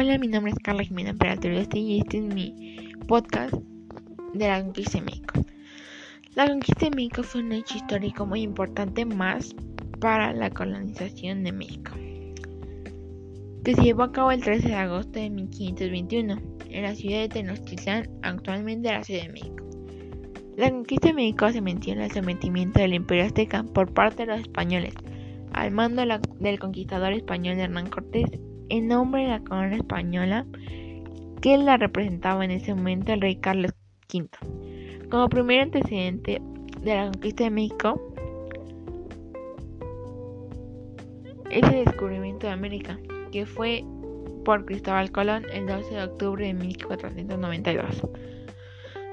Hola, mi nombre es Carla Jimena Peralta y este es mi podcast de la conquista de México. La conquista de México fue un hecho histórico muy importante más para la colonización de México, que se llevó a cabo el 13 de agosto de 1521 en la ciudad de Tenochtitlán, actualmente la Ciudad de México. La conquista de México se menciona el sometimiento del Imperio Azteca por parte de los españoles al mando del conquistador español Hernán Cortés en nombre de la corona española que la representaba en ese momento el rey Carlos V. Como primer antecedente de la conquista de México, es el descubrimiento de América, que fue por Cristóbal Colón el 12 de octubre de 1492.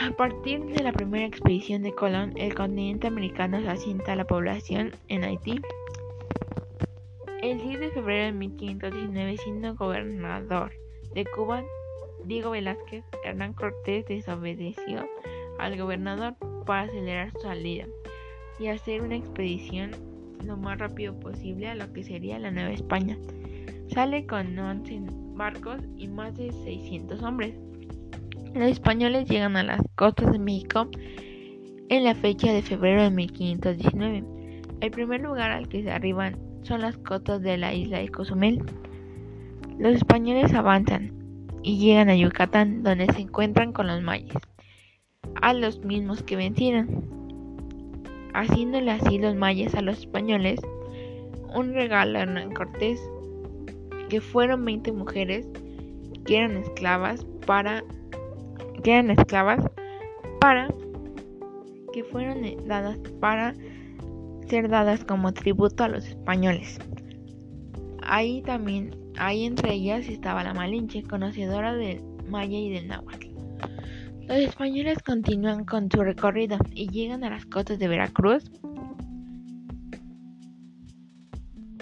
A partir de la primera expedición de Colón, el continente americano se asienta la población en Haití el 10 de febrero de 1519, siendo gobernador de Cuba, Diego Velázquez, Hernán Cortés desobedeció al gobernador para acelerar su salida y hacer una expedición lo más rápido posible a lo que sería la Nueva España. Sale con 11 barcos y más de 600 hombres. Los españoles llegan a las costas de México en la fecha de febrero de 1519. El primer lugar al que se arriban son las costas de la isla de Cozumel. Los españoles avanzan y llegan a Yucatán, donde se encuentran con los mayas, a los mismos que vencieron, haciéndole así los mayas a los españoles un regalo a Cortés, que fueron 20 mujeres que eran esclavas para que eran esclavas para que fueron dadas para ser dadas como tributo a los españoles. Ahí también, ahí entre ellas estaba la Malinche, conocedora del maya y del náhuatl. Los españoles continúan con su recorrido y llegan a las costas de Veracruz,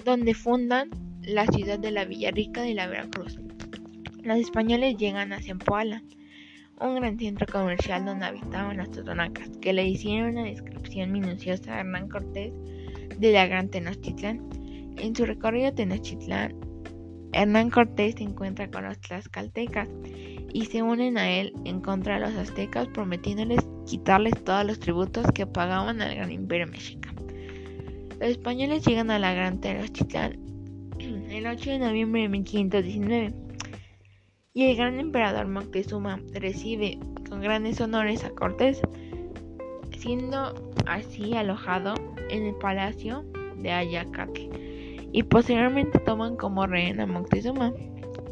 donde fundan la ciudad de la Villarrica de la Veracruz. Los españoles llegan a Zempoala, un gran centro comercial donde habitaban las totonacas, que le hicieron una descripción minuciosa a Hernán Cortés de la Gran Tenochtitlán. En su recorrido a Tenochtitlán, Hernán Cortés se encuentra con los tlaxcaltecas y se unen a él en contra de los aztecas, prometiéndoles quitarles todos los tributos que pagaban al Gran Imperio Mexica. Los españoles llegan a la Gran Tenochtitlán el 8 de noviembre de 1519 y el gran emperador Moctezuma recibe con grandes honores a Cortés, siendo así alojado en el palacio de Ayacaque y posteriormente toman como rehén a Moctezuma.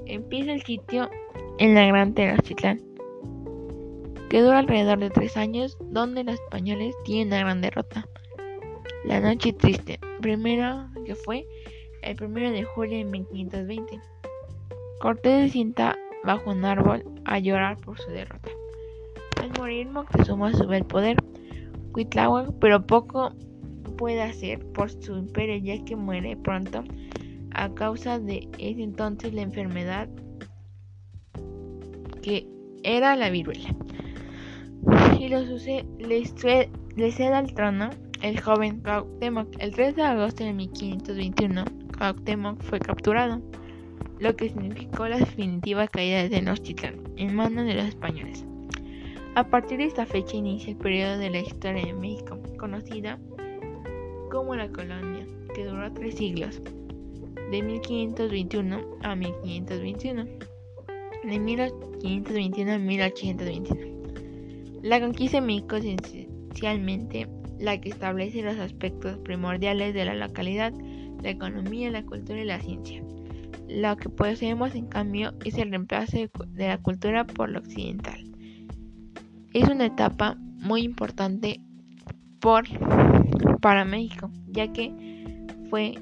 Empieza el sitio en la Gran Tenochtitlán, que dura alrededor de tres años, donde los españoles tienen una gran derrota. La noche triste, primero que fue el primero de julio de 1520. Cortés sienta bajo un árbol a llorar por su derrota. Al morir Moctezuma sube el poder, Cuitláhuac, pero poco puede hacer por su imperio ya que muere pronto a causa de ese entonces la enfermedad que era la viruela. Y lo sucede, le, le cede al trono el joven Cuauhtémoc. El 3 de agosto de 1521, Cuauhtémoc fue capturado lo que significó la definitiva caída de Tenochtitlan en manos de los españoles. A partir de esta fecha inicia el periodo de la historia de México, conocida como la colonia, que duró tres siglos, de 1521 a 1521, de 1521 a 1821. La conquista de México es esencialmente la que establece los aspectos primordiales de la localidad, la economía, la cultura y la ciencia. Lo que poseemos en cambio es el reemplazo de la cultura por lo occidental. Es una etapa muy importante por, para México, ya que fue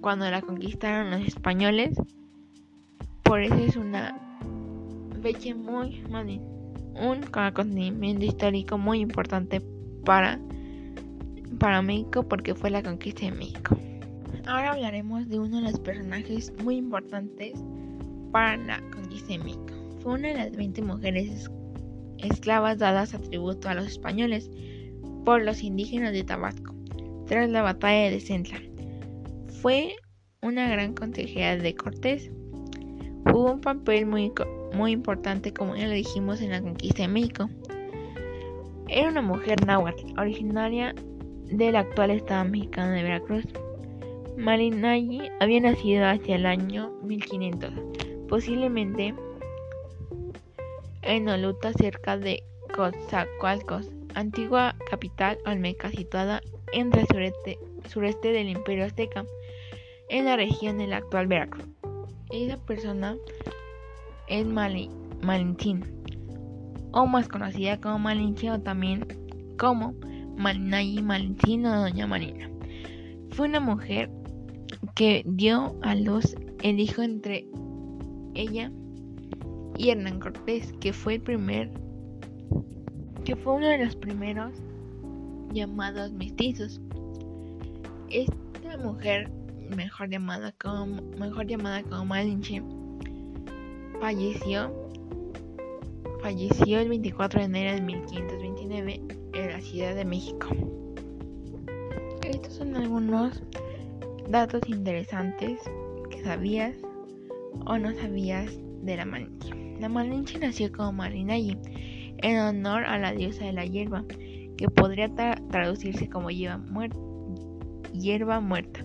cuando la conquistaron los españoles. Por eso es una fecha muy, un acontecimiento histórico muy importante para, para México porque fue la conquista de México. Ahora hablaremos de uno de los personajes muy importantes para la conquista México. Fue una de las 20 mujeres esclavas dadas a tributo a los españoles por los indígenas de Tabasco tras la batalla de Centla. Fue una gran consejera de Cortés, Jugó un papel muy, muy importante, como ya lo dijimos, en la conquista de México. Era una mujer náhuatl, originaria del actual estado mexicano de Veracruz. Malinalli había nacido hacia el año 1500, posiblemente en Oluta, cerca de Coatzacoalcos, antigua capital olmeca situada en el sureste, del Imperio Azteca, en la región del actual Veracruz. Esa persona es Malintín, o más conocida como Malinche o también como Malinayi Malintín o Doña Marina. Fue una mujer que dio a luz el hijo entre ella y Hernán Cortés, que fue el primer, que fue uno de los primeros llamados mestizos. Esta mujer, mejor llamada como, mejor llamada como Malinche, falleció, falleció el 24 de enero de 1529 en la Ciudad de México. Estos son algunos datos interesantes que sabías o no sabías de la Malinche. La Malinche nació como Malinayi en honor a la diosa de la hierba, que podría traducirse como hierba, muerta.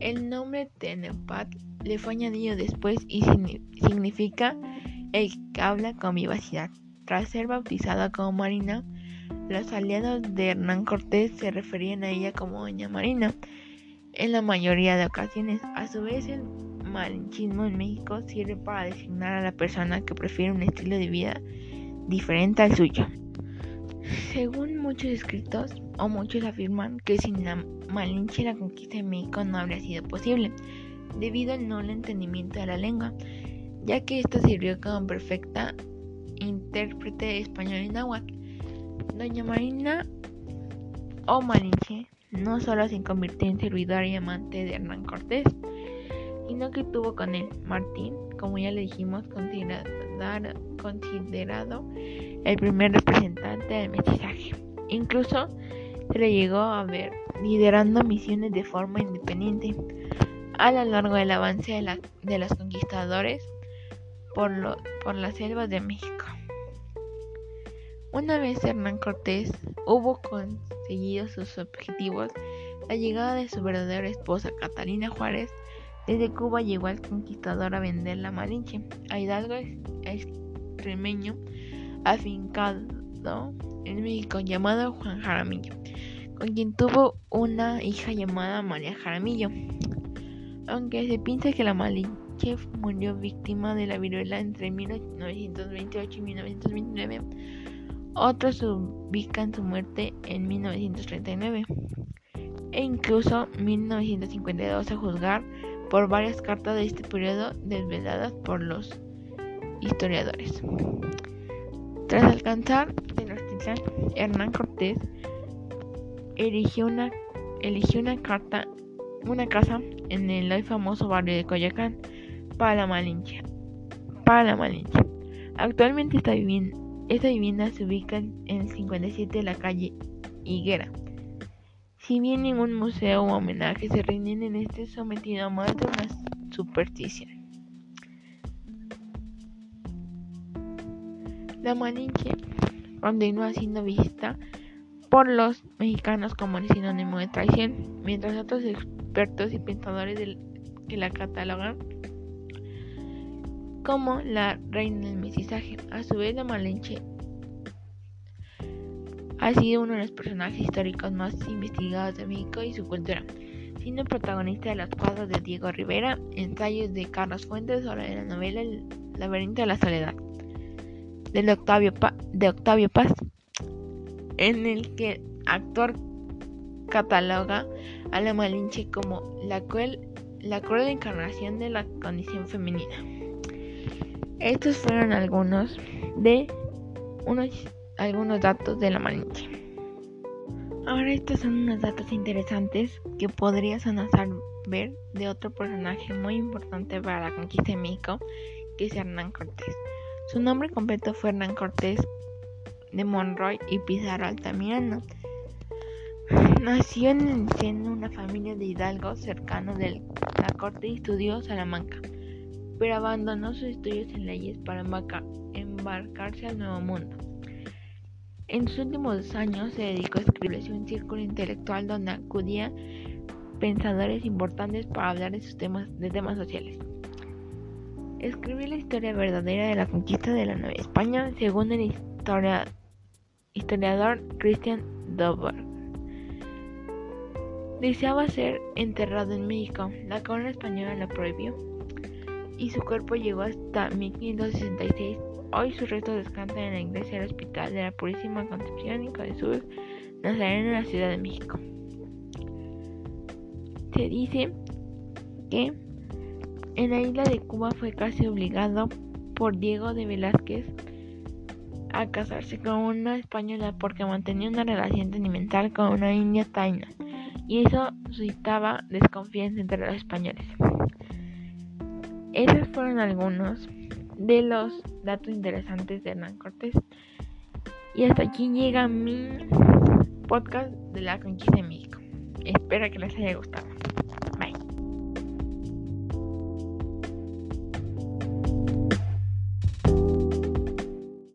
El nombre Tenepat le fue añadido después y significa el que habla con vivacidad. Tras ser bautizada como Marina, los aliados de Hernán Cortés se referían a ella como Doña Marina en la mayoría de ocasiones. A su vez, el malinchismo en México sirve para designar a la persona que prefiere un estilo de vida diferente al suyo. Según muchos escritos, o muchos afirman que sin la Malinche la conquista de México no habría sido posible, debido al nulo entendimiento de la lengua, ya que ésta sirvió como perfecta intérprete de español y náhuatl. Doña Marina o Malinche no solo se convirtió en servidora y amante de Hernán Cortés, sino que tuvo con él Martín, como ya le dijimos, considerado el primer representante del mestizaje. Incluso se le llegó a ver liderando misiones de forma independiente a lo largo del avance de, los conquistadores por, por las selvas de México. Una vez Hernán Cortés hubo conseguido sus objetivos, la llegada de su verdadera esposa Catalina Juárez desde Cuba llegó al conquistador a vender la Malinche a Hidalgo extremeño afincado en México llamado Juan Jaramillo, con quien tuvo una hija llamada María Jaramillo. Aunque se piensa que la Malinche murió víctima de la viruela entre 1928 y 1929, otros ubican su muerte en 1939 e incluso 1952 a juzgar por varias cartas de este periodo desveladas por los historiadores. Tras alcanzar Tenochtitlan, Hernán Cortés eligió una, eligió una carta, una casa en el hoy famoso barrio de Coyoacán para la Malinche. Para la Malinche. Actualmente esta vivienda, esta vivienda se ubica en el 57 de la calle Higuera. Si bien ningún museo o homenaje se rinden en este sometido a más de una superstición. La Malinche continúa siendo vista por los mexicanos como el sinónimo de traición, mientras otros expertos y pensadores que la catalogan como la reina del mestizaje. A su vez, la Malinche ha sido uno de los personajes históricos más investigados de México y su cultura, siendo protagonista de los cuadros de Diego Rivera, ensayos de Carlos Fuentes sobre la novela El laberinto de la soledad de Octavio, de Paz, en el que el actor cataloga a la Malinche como la la cruel encarnación de la condición femenina. Estos fueron algunos de unos algunos datos de la Malinche. Ahora estos son unos datos interesantes que podrías analizar ver de otro personaje muy importante para la conquista de México, que es Hernán Cortés. Su nombre completo fue Hernán Cortés de Monroy y Pizarro Altamirano. Nació en el una familia de hidalgos cercanos de la corte y estudió Salamanca, pero abandonó sus estudios en leyes para embarcarse al nuevo mundo. En sus últimos años se dedicó a escribirse un círculo intelectual donde acudía pensadores importantes para hablar de sus temas, de temas sociales. Escribió la historia verdadera de la conquista de la Nueva España según el historiador Christian Dober. Deseaba ser enterrado en México. La corona española lo prohibió y su cuerpo llegó hasta 1566. Hoy sus restos descansan en la iglesia del Hospital de la Purísima Concepción y de Nazareno en la Ciudad de México. Se dice que en la isla de Cuba fue casi obligado por Diego de Velázquez a casarse con una española porque mantenía una relación sentimental con una india taina y eso suscitaba desconfianza entre los españoles. Esos fueron algunos de los datos interesantes de Hernán Cortés. Y hasta aquí llega mi podcast de la conquista de México. Espero que les haya gustado.